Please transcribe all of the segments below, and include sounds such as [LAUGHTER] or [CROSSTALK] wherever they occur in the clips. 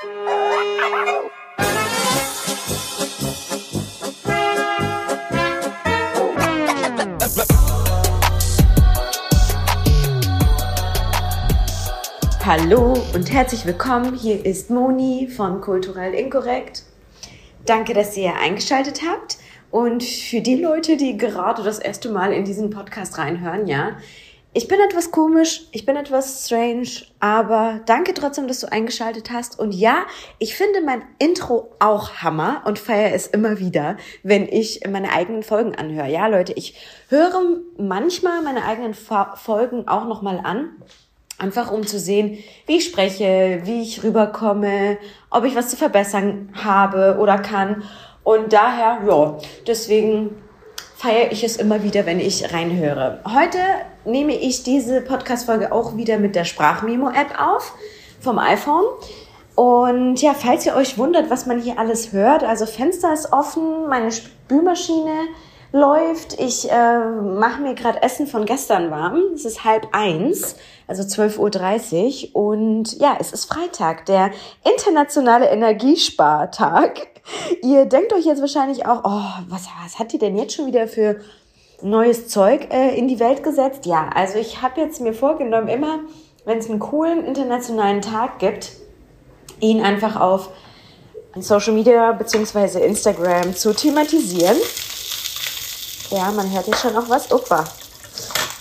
Hallo und herzlich willkommen. Hier ist Moni von Kulturell Inkorrekt. Danke, dass ihr eingeschaltet habt. Und für die Leute, die gerade das erste Mal in diesen Podcast reinhören, ja, ich bin etwas komisch, ich bin etwas strange, aber danke trotzdem, dass du eingeschaltet hast. Und ja, ich finde mein Intro auch Hammer und feiere es immer wieder, wenn ich meine eigenen Folgen anhöre. Ja, Leute, ich höre manchmal meine eigenen Folgen auch nochmal an Einfach um zu sehen, wie ich spreche, wie ich rüberkomme, ob ich was zu verbessern habe oder kann. Und daher, ja, deswegen feiere ich es immer wieder, wenn ich reinhöre. Heute nehme ich diese Podcast-Folge auch wieder mit der Sprachmemo-App auf vom iPhone. Und ja, falls ihr euch wundert, was man hier alles hört, also Fenster ist offen, meine Spülmaschine läuft. Ich äh, mache mir gerade Essen von gestern warm. Es ist halb eins, also 12.30 Uhr. Und ja, es ist Freitag, der internationale Energiespartag. [LAUGHS] Ihr denkt euch jetzt wahrscheinlich auch, oh, was, was hat die denn jetzt schon wieder für neues Zeug äh, in die Welt gesetzt? Ja, also ich habe jetzt mir vorgenommen, immer, wenn es einen coolen internationalen Tag gibt, ihn einfach auf Social Media beziehungsweise Instagram zu thematisieren. Ja, man hört hier schon noch was. Opa,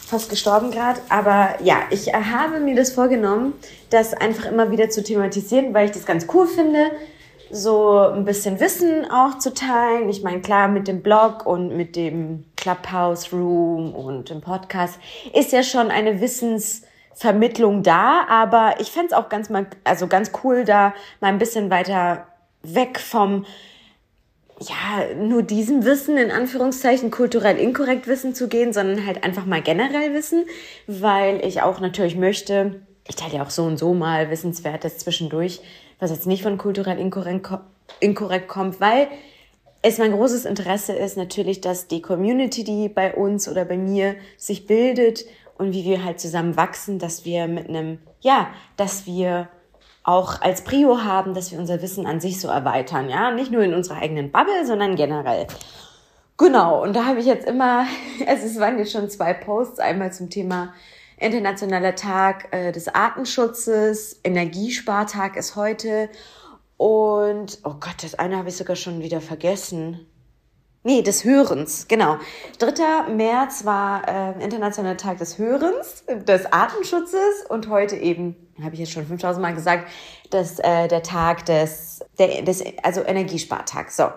fast gestorben gerade. Aber ja, ich habe mir das vorgenommen, das einfach immer wieder zu thematisieren, weil ich das ganz cool finde, so ein bisschen Wissen auch zu teilen. Ich meine, klar, mit dem Blog und mit dem Clubhouse Room und dem Podcast ist ja schon eine Wissensvermittlung da, aber ich fände es auch ganz mal, also ganz cool, da mal ein bisschen weiter weg vom ja, nur diesem Wissen, in Anführungszeichen, kulturell inkorrekt Wissen zu gehen, sondern halt einfach mal generell Wissen, weil ich auch natürlich möchte, ich teile ja auch so und so mal Wissenswertes zwischendurch, was jetzt nicht von kulturell inkorrekt, inkorrekt kommt, weil es mein großes Interesse ist natürlich, dass die Community, die bei uns oder bei mir sich bildet und wie wir halt zusammen wachsen, dass wir mit einem, ja, dass wir auch als Prio haben, dass wir unser Wissen an sich so erweitern, ja, nicht nur in unserer eigenen Bubble, sondern generell. Genau, und da habe ich jetzt immer, [LAUGHS] es waren jetzt schon zwei Posts, einmal zum Thema Internationaler Tag äh, des Artenschutzes, Energiespartag ist heute und, oh Gott, das eine habe ich sogar schon wieder vergessen. Nee, des Hörens, genau. 3. März war äh, Internationaler Tag des Hörens, des Artenschutzes und heute eben, habe ich jetzt schon 5000 Mal gesagt, dass äh, der Tag des, der, des, also Energiespartag. So.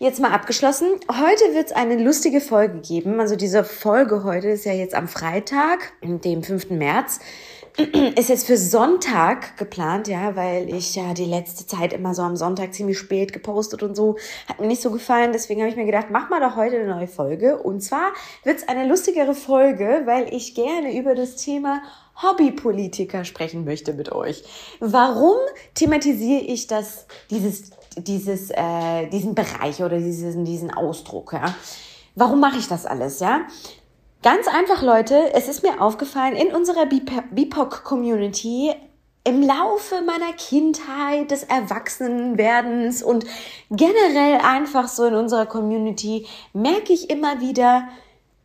Jetzt mal abgeschlossen. Heute wird es eine lustige Folge geben. Also diese Folge heute ist ja jetzt am Freitag, dem 5. März ist jetzt für Sonntag geplant, ja, weil ich ja die letzte Zeit immer so am Sonntag ziemlich spät gepostet und so. Hat mir nicht so gefallen, deswegen habe ich mir gedacht, mach mal doch heute eine neue Folge. Und zwar wird es eine lustigere Folge, weil ich gerne über das Thema Hobbypolitiker sprechen möchte mit euch. Warum thematisiere ich das, dieses, dieses, äh, diesen Bereich oder diesen, diesen Ausdruck, ja? Warum mache ich das alles, ja? Ganz einfach, Leute, es ist mir aufgefallen, in unserer BIPOC-Community im Laufe meiner Kindheit, des Erwachsenenwerdens und generell einfach so in unserer Community merke ich immer wieder,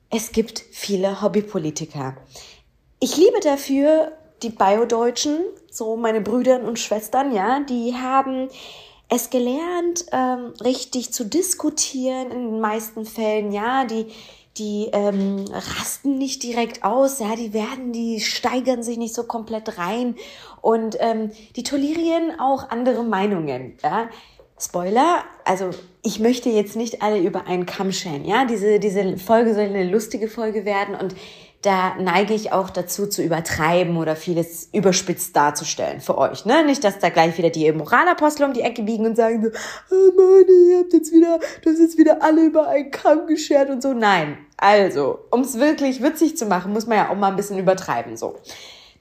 es gibt viele Hobbypolitiker. Ich liebe dafür die Biodeutschen, so meine Brüder und Schwestern, ja, die haben es gelernt, ähm, richtig zu diskutieren in den meisten Fällen, ja, die die ähm, rasten nicht direkt aus, ja, die werden, die steigern sich nicht so komplett rein und ähm, die tolerieren auch andere Meinungen, ja. Spoiler, also ich möchte jetzt nicht alle über einen Kamm scheren, ja. Diese, diese Folge soll eine lustige Folge werden und da neige ich auch dazu zu übertreiben oder vieles überspitzt darzustellen für euch. Ne? Nicht, dass da gleich wieder die Moralapostel um die Ecke biegen und sagen so, oh Mann, ihr habt jetzt wieder, du hast jetzt wieder alle über einen Kamm geschert und so. Nein. Also, um es wirklich witzig zu machen, muss man ja auch mal ein bisschen übertreiben, so.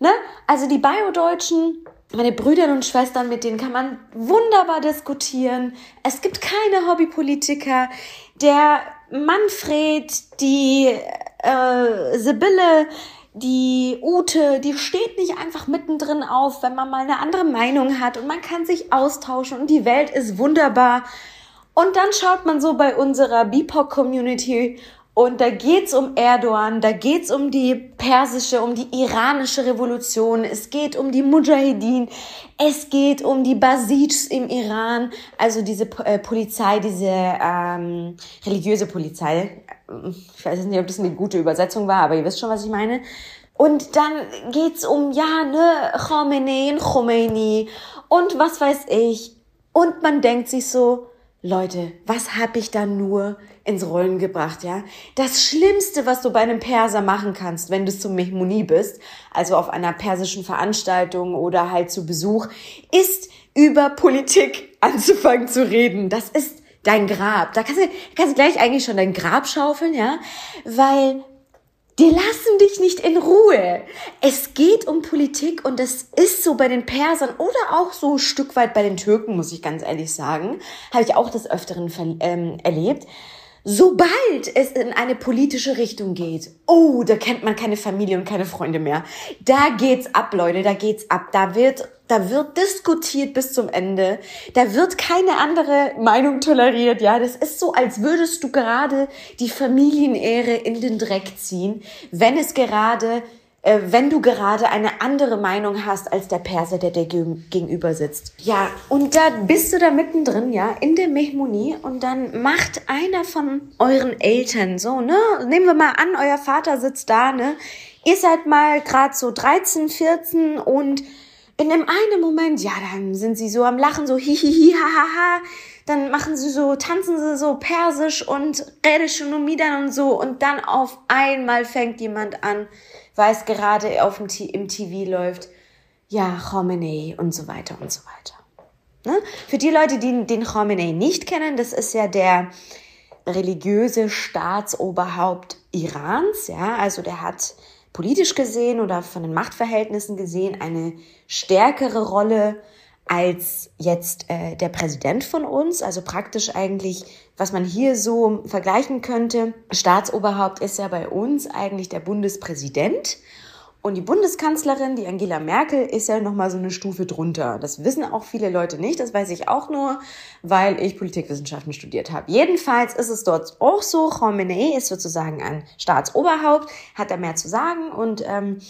Ne? Also die Bio-Deutschen, meine Brüder und Schwestern, mit denen kann man wunderbar diskutieren. Es gibt keine Hobbypolitiker. Der Manfred, die äh, Sibylle, die Ute, die steht nicht einfach mittendrin auf, wenn man mal eine andere Meinung hat und man kann sich austauschen und die Welt ist wunderbar. Und dann schaut man so bei unserer BIPOC-Community und da geht's um Erdogan, da geht's um die persische, um die iranische Revolution, es geht um die Mujahideen, es geht um die Basids im Iran, also diese äh, Polizei, diese ähm, religiöse Polizei. Ich weiß nicht, ob das eine gute Übersetzung war, aber ihr wisst schon, was ich meine. Und dann geht's um, ja, ne, Khomeini Khomeini und was weiß ich. Und man denkt sich so, Leute, was hab ich da nur ins Rollen gebracht, ja. Das Schlimmste, was du bei einem Perser machen kannst, wenn du zum Mehmuni bist, also auf einer persischen Veranstaltung oder halt zu Besuch, ist über Politik [LAUGHS] anzufangen zu reden. Das ist dein Grab. Da kannst du, kannst du gleich eigentlich schon dein Grab schaufeln, ja, weil die lassen dich nicht in Ruhe. Es geht um Politik und das ist so bei den Persern oder auch so ein Stück weit bei den Türken, muss ich ganz ehrlich sagen. Habe ich auch des Öfteren ähm, erlebt. Sobald es in eine politische Richtung geht, oh, da kennt man keine Familie und keine Freunde mehr. Da geht's ab, Leute, da geht's ab. Da wird, da wird diskutiert bis zum Ende. Da wird keine andere Meinung toleriert, ja. Das ist so, als würdest du gerade die Familienehre in den Dreck ziehen, wenn es gerade äh, wenn du gerade eine andere Meinung hast als der Perser, der dir gegenüber sitzt. Ja, und da bist du da mittendrin, ja, in der Mehmonie und dann macht einer von euren Eltern so, ne, nehmen wir mal an, euer Vater sitzt da, ne, ihr seid mal gerade so 13, 14 und in dem einen Moment, ja, dann sind sie so am Lachen, so hihihi, hahaha, dann machen sie so, tanzen sie so persisch und redische Numidan und so und dann auf einmal fängt jemand an, weil es gerade auf dem im TV läuft, ja, Khomeini und so weiter und so weiter. Ne? Für die Leute, die den Khomeini nicht kennen, das ist ja der religiöse Staatsoberhaupt Irans, ja, also der hat politisch gesehen oder von den Machtverhältnissen gesehen eine stärkere Rolle als jetzt äh, der Präsident von uns, also praktisch eigentlich, was man hier so vergleichen könnte. Staatsoberhaupt ist ja bei uns eigentlich der Bundespräsident und die Bundeskanzlerin, die Angela Merkel, ist ja nochmal so eine Stufe drunter. Das wissen auch viele Leute nicht. Das weiß ich auch nur, weil ich Politikwissenschaften studiert habe. Jedenfalls ist es dort auch so. Khomeini ist sozusagen ein Staatsoberhaupt, hat da mehr zu sagen und ähm,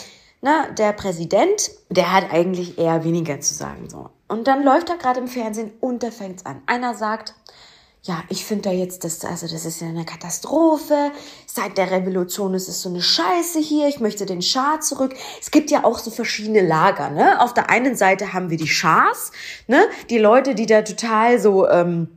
na, der Präsident, der hat eigentlich eher weniger zu sagen. So. Und dann läuft er gerade im Fernsehen und da fängt's an. Einer sagt, ja, ich finde da jetzt, das, also das ist ja eine Katastrophe. Seit der Revolution ist es so eine Scheiße hier. Ich möchte den Schah zurück. Es gibt ja auch so verschiedene Lager. Ne? Auf der einen Seite haben wir die Schahs, ne? die Leute, die da total so ähm,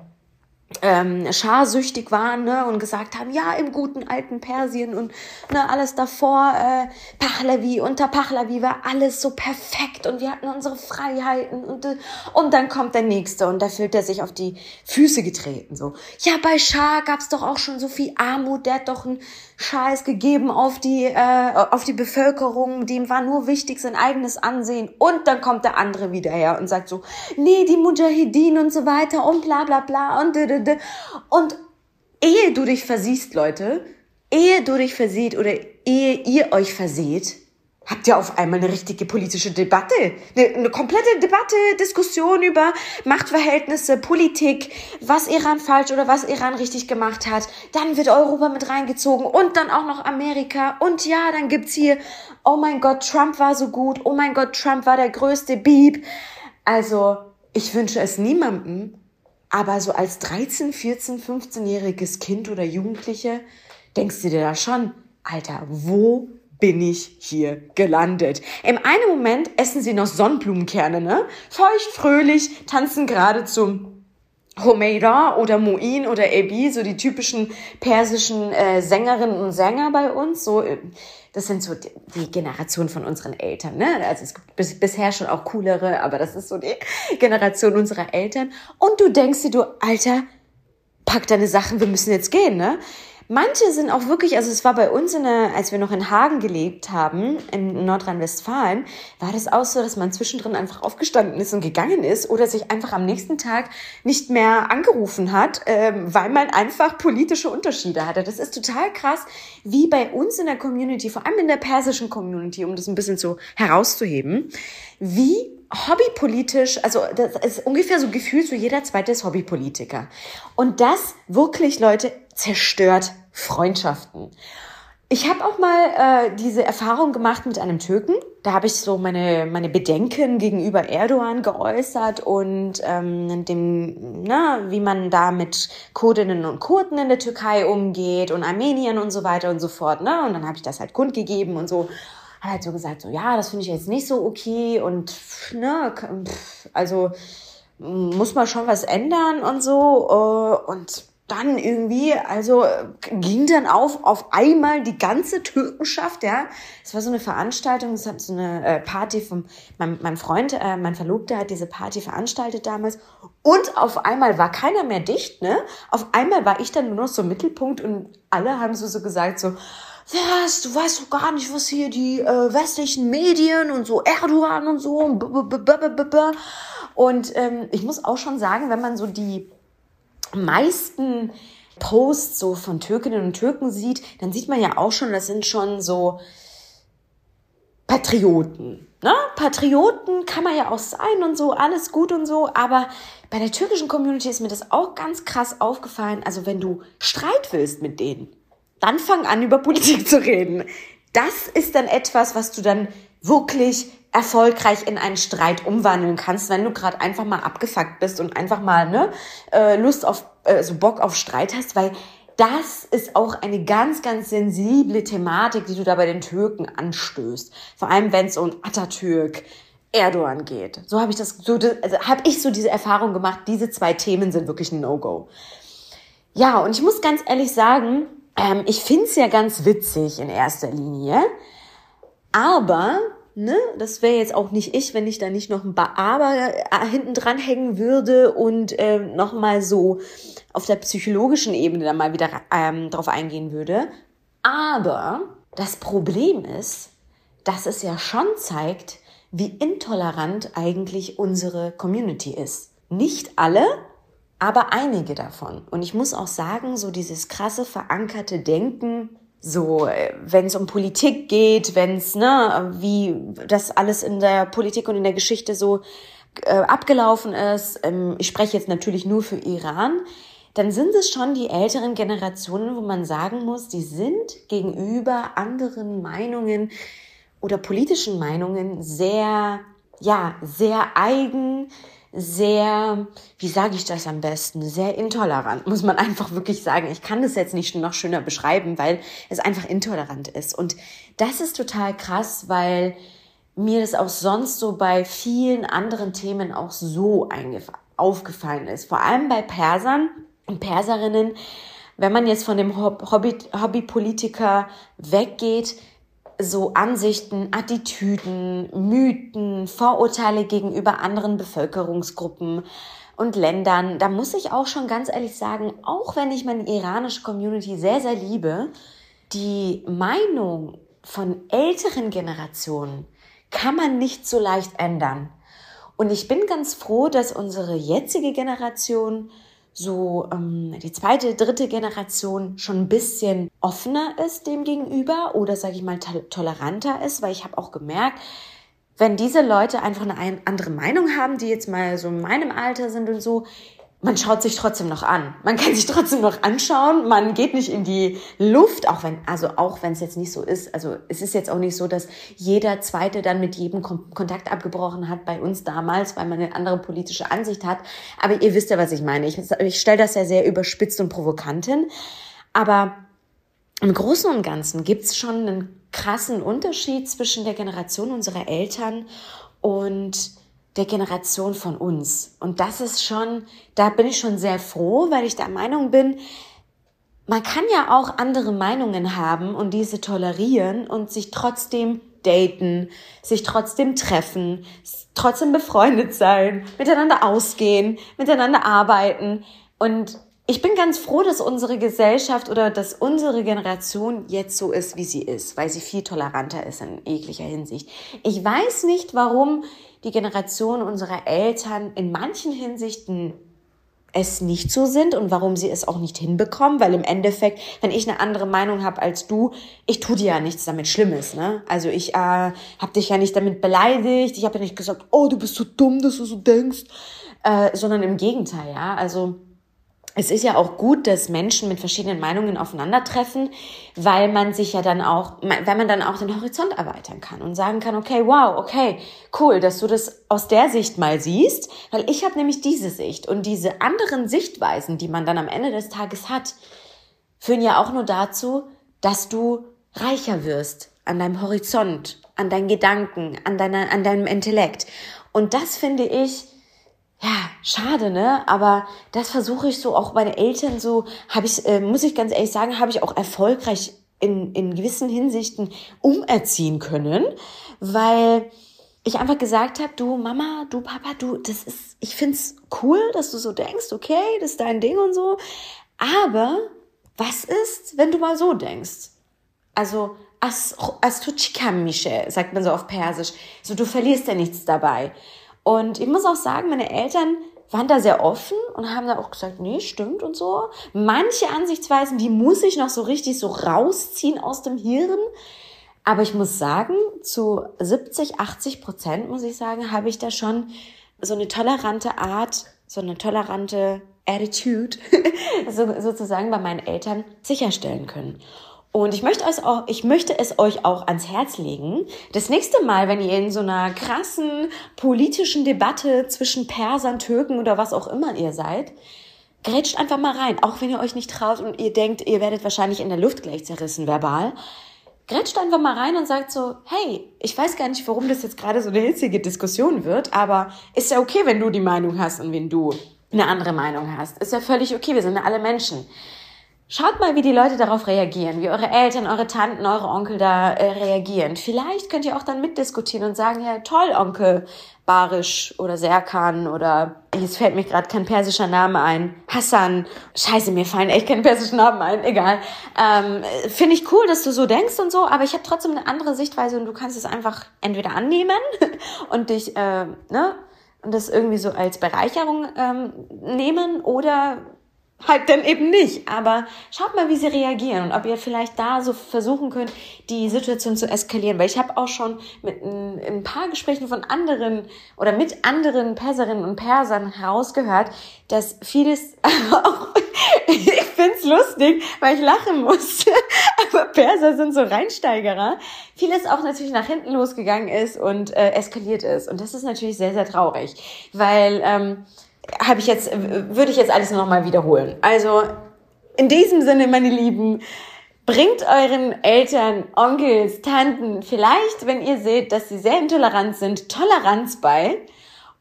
ähm, scharsüchtig waren ne, und gesagt haben, ja, im guten alten Persien und ne, alles davor, äh, Pahlavi, unter Pahlavi war alles so perfekt und wir hatten unsere Freiheiten und, äh, und dann kommt der Nächste und da fühlt er sich auf die Füße getreten. so. Ja, bei Schah gab's doch auch schon so viel Armut, der hat doch einen Scheiß gegeben auf die, äh, auf die Bevölkerung, dem war nur wichtig sein eigenes Ansehen. Und dann kommt der andere wieder her und sagt so, nee, die Mujahideen und so weiter und bla bla bla und und ehe du dich versiehst, Leute, ehe du dich versieht oder ehe ihr euch verseht, habt ihr auf einmal eine richtige politische Debatte. Eine, eine, komplette Debatte, Diskussion über Machtverhältnisse, Politik, was Iran falsch oder was Iran richtig gemacht hat. Dann wird Europa mit reingezogen und dann auch noch Amerika. Und ja, dann gibt's hier, oh mein Gott, Trump war so gut. Oh mein Gott, Trump war der größte Beep. Also, ich wünsche es niemandem, aber so als 13, 14, 15-jähriges Kind oder Jugendliche denkst du dir da schon, Alter, wo bin ich hier gelandet? Im einen Moment essen sie noch Sonnenblumenkerne, ne? Feucht, fröhlich, tanzen gerade zum Homeira oder Muin oder Ebi, so die typischen persischen äh, Sängerinnen und Sänger bei uns, so äh, das sind so die, die Generation von unseren Eltern. Ne? Also es gibt bis, bisher schon auch coolere, aber das ist so die Generation unserer Eltern. Und du denkst dir, du Alter, pack deine Sachen, wir müssen jetzt gehen. Ne? Manche sind auch wirklich, also es war bei uns in der, als wir noch in Hagen gelebt haben, in Nordrhein-Westfalen, war das auch so, dass man zwischendrin einfach aufgestanden ist und gegangen ist oder sich einfach am nächsten Tag nicht mehr angerufen hat, ähm, weil man einfach politische Unterschiede hatte. Das ist total krass, wie bei uns in der Community, vor allem in der persischen Community, um das ein bisschen so herauszuheben, wie hobbypolitisch, also das ist ungefähr so gefühlt, so jeder zweite ist Hobbypolitiker. Und das wirklich, Leute, zerstört Freundschaften. Ich habe auch mal äh, diese Erfahrung gemacht mit einem Türken. Da habe ich so meine, meine Bedenken gegenüber Erdogan geäußert und ähm, dem, na, wie man da mit Kurdinnen und Kurden in der Türkei umgeht und Armenien und so weiter und so fort. Ne? Und dann habe ich das halt kundgegeben und so hat halt so gesagt, so ja, das finde ich jetzt nicht so okay und ne, also muss man schon was ändern und so äh, und dann irgendwie, also ging dann auf auf einmal die ganze Türkenschaft, ja. Es war so eine Veranstaltung, es hat so eine äh, Party von meinem, meinem Freund, äh, mein Verlobter hat diese Party veranstaltet damals und auf einmal war keiner mehr dicht, ne? Auf einmal war ich dann nur noch so Mittelpunkt und alle haben so so gesagt so, was, du weißt doch gar nicht, was hier die äh, westlichen Medien und so Erdogan und so und ähm, ich muss auch schon sagen, wenn man so die meisten Posts so von Türkinnen und Türken sieht, dann sieht man ja auch schon, das sind schon so Patrioten. Ne? Patrioten kann man ja auch sein und so, alles gut und so, aber bei der türkischen Community ist mir das auch ganz krass aufgefallen. Also wenn du Streit willst mit denen, dann fang an, über Politik zu reden. Das ist dann etwas, was du dann wirklich erfolgreich in einen Streit umwandeln kannst, wenn du gerade einfach mal abgefuckt bist und einfach mal ne, äh, Lust auf, äh, so Bock auf Streit hast, weil das ist auch eine ganz, ganz sensible Thematik, die du da bei den Türken anstößt. Vor allem, wenn es um Atatürk, Erdogan geht. So habe ich das, so also habe ich so diese Erfahrung gemacht. Diese zwei Themen sind wirklich ein No-Go. Ja, und ich muss ganz ehrlich sagen, ähm, ich find's ja ganz witzig in erster Linie, aber ne, das wäre jetzt auch nicht ich, wenn ich da nicht noch ein paar Aber äh, hinten dran hängen würde und äh, noch mal so auf der psychologischen Ebene da mal wieder ähm, drauf eingehen würde. Aber das Problem ist, dass es ja schon zeigt, wie intolerant eigentlich unsere Community ist. Nicht alle, aber einige davon. Und ich muss auch sagen, so dieses krasse verankerte Denken, so äh, wenn es um Politik geht, wenn es, ne, wie das alles in der Politik und in der Geschichte so äh, abgelaufen ist, ähm, ich spreche jetzt natürlich nur für Iran, dann sind es schon die älteren Generationen, wo man sagen muss, die sind gegenüber anderen Meinungen oder politischen Meinungen sehr, ja, sehr eigen, sehr, wie sage ich das am besten, sehr intolerant, muss man [LAUGHS] einfach wirklich sagen. Ich kann das jetzt nicht noch schöner beschreiben, weil es einfach intolerant ist. Und das ist total krass, weil mir das auch sonst so bei vielen anderen Themen auch so aufgefallen ist. Vor allem bei Persern und Perserinnen, wenn man jetzt von dem Hobby, Hobbypolitiker weggeht, so Ansichten, Attitüden, Mythen, Vorurteile gegenüber anderen Bevölkerungsgruppen und Ländern. Da muss ich auch schon ganz ehrlich sagen, auch wenn ich meine iranische Community sehr, sehr liebe, die Meinung von älteren Generationen kann man nicht so leicht ändern. Und ich bin ganz froh, dass unsere jetzige Generation so ähm, die zweite, dritte Generation schon ein bisschen offener ist dem gegenüber oder sage ich mal toleranter ist, weil ich habe auch gemerkt, wenn diese Leute einfach eine andere Meinung haben, die jetzt mal so in meinem Alter sind und so, man schaut sich trotzdem noch an. Man kann sich trotzdem noch anschauen. Man geht nicht in die Luft, auch wenn, also auch wenn es jetzt nicht so ist. Also es ist jetzt auch nicht so, dass jeder Zweite dann mit jedem Kontakt abgebrochen hat bei uns damals, weil man eine andere politische Ansicht hat. Aber ihr wisst ja, was ich meine. Ich, ich stelle das ja sehr überspitzt und provokant hin. Aber im Großen und Ganzen gibt es schon einen krassen Unterschied zwischen der Generation unserer Eltern und der Generation von uns. Und das ist schon, da bin ich schon sehr froh, weil ich der Meinung bin, man kann ja auch andere Meinungen haben und diese tolerieren und sich trotzdem daten, sich trotzdem treffen, trotzdem befreundet sein, miteinander ausgehen, miteinander arbeiten. Und ich bin ganz froh, dass unsere Gesellschaft oder dass unsere Generation jetzt so ist, wie sie ist, weil sie viel toleranter ist in jeglicher Hinsicht. Ich weiß nicht, warum die Generation unserer Eltern in manchen Hinsichten es nicht so sind und warum sie es auch nicht hinbekommen, weil im Endeffekt, wenn ich eine andere Meinung habe als du, ich tue dir ja nichts damit Schlimmes, ne? Also ich äh, habe dich ja nicht damit beleidigt, ich habe ja nicht gesagt, oh, du bist so dumm, dass du so denkst, äh, sondern im Gegenteil, ja. Also es ist ja auch gut, dass Menschen mit verschiedenen Meinungen aufeinandertreffen, weil man sich ja dann auch, weil man dann auch den Horizont erweitern kann und sagen kann, okay, wow, okay, cool, dass du das aus der Sicht mal siehst, weil ich habe nämlich diese Sicht und diese anderen Sichtweisen, die man dann am Ende des Tages hat, führen ja auch nur dazu, dass du reicher wirst an deinem Horizont, an deinen Gedanken, an deiner, an deinem Intellekt. Und das finde ich, ja, schade, ne? Aber das versuche ich so auch meine Eltern so, habe ich, äh, muss ich ganz ehrlich sagen, habe ich auch erfolgreich in, in gewissen Hinsichten umerziehen können, weil ich einfach gesagt habe, du Mama, du Papa, du, das ist, ich find's cool, dass du so denkst, okay, das ist dein Ding und so. Aber was ist, wenn du mal so denkst? Also, as, as tu chikamische, sagt man so auf Persisch. So, du verlierst ja nichts dabei. Und ich muss auch sagen, meine Eltern waren da sehr offen und haben da auch gesagt, nee, stimmt und so. Manche Ansichtsweisen, die muss ich noch so richtig so rausziehen aus dem Hirn. Aber ich muss sagen, zu 70, 80 Prozent, muss ich sagen, habe ich da schon so eine tolerante Art, so eine tolerante Attitude [LAUGHS] so, sozusagen bei meinen Eltern sicherstellen können. Und ich möchte, es auch, ich möchte es euch auch ans Herz legen. Das nächste Mal, wenn ihr in so einer krassen politischen Debatte zwischen Persern, Türken oder was auch immer ihr seid, grätscht einfach mal rein. Auch wenn ihr euch nicht traut und ihr denkt, ihr werdet wahrscheinlich in der Luft gleich zerrissen verbal. Grätscht einfach mal rein und sagt so, hey, ich weiß gar nicht, warum das jetzt gerade so eine hitzige Diskussion wird, aber ist ja okay, wenn du die Meinung hast und wenn du eine andere Meinung hast. Ist ja völlig okay, wir sind ja alle Menschen. Schaut mal, wie die Leute darauf reagieren, wie eure Eltern, eure Tanten, eure Onkel da äh, reagieren. Vielleicht könnt ihr auch dann mitdiskutieren und sagen, ja, toll, Onkel Barisch oder Serkan oder jetzt fällt mir gerade kein persischer Name ein. Hassan. Scheiße, mir fallen echt keine persischen Namen ein. Egal. Ähm, Finde ich cool, dass du so denkst und so, aber ich habe trotzdem eine andere Sichtweise und du kannst es einfach entweder annehmen [LAUGHS] und dich, äh, ne, und das irgendwie so als Bereicherung ähm, nehmen oder halt dann eben nicht. Aber schaut mal, wie sie reagieren und ob ihr vielleicht da so versuchen könnt, die Situation zu eskalieren. Weil ich habe auch schon mit ein, ein, paar Gesprächen von anderen oder mit anderen Perserinnen und Persern herausgehört, dass vieles [LAUGHS] auch, ich find's lustig, weil ich lachen muss. [LAUGHS] Aber Perser sind so Reinsteigerer. Vieles auch natürlich nach hinten losgegangen ist und äh, eskaliert ist. Und das ist natürlich sehr, sehr traurig. Weil ähm, habe ich jetzt, würde ich jetzt alles nochmal wiederholen. Also in diesem Sinne, meine Lieben, bringt euren Eltern, Onkels, Tanten vielleicht, wenn ihr seht, dass sie sehr intolerant sind, Toleranz bei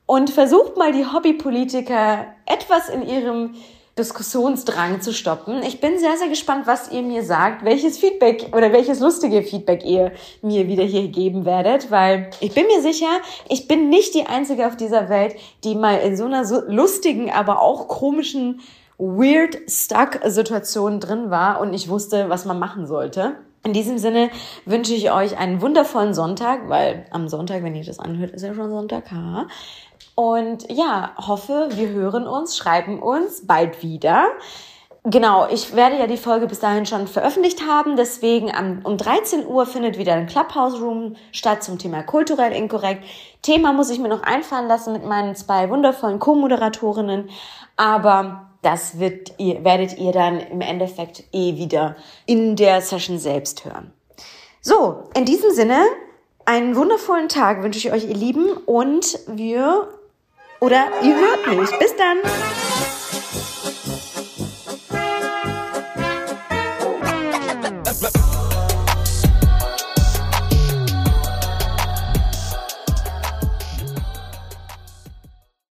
und versucht mal die Hobbypolitiker etwas in ihrem Diskussionsdrang zu stoppen. Ich bin sehr, sehr gespannt, was ihr mir sagt, welches Feedback oder welches lustige Feedback ihr mir wieder hier geben werdet, weil ich bin mir sicher, ich bin nicht die Einzige auf dieser Welt, die mal in so einer so lustigen, aber auch komischen, weird stuck Situation drin war und ich wusste, was man machen sollte. In diesem Sinne wünsche ich euch einen wundervollen Sonntag, weil am Sonntag, wenn ihr das anhört, ist ja schon Sonntag. Ha? Und ja, hoffe, wir hören uns, schreiben uns bald wieder. Genau, ich werde ja die Folge bis dahin schon veröffentlicht haben, deswegen am, um 13 Uhr findet wieder ein Clubhouse Room statt zum Thema kulturell inkorrekt. Thema muss ich mir noch einfallen lassen mit meinen zwei wundervollen Co-Moderatorinnen, aber das wird ihr, werdet ihr dann im Endeffekt eh wieder in der Session selbst hören. So, in diesem Sinne, einen wundervollen Tag wünsche ich euch, ihr Lieben, und wir oder ihr hört mich. Bis dann.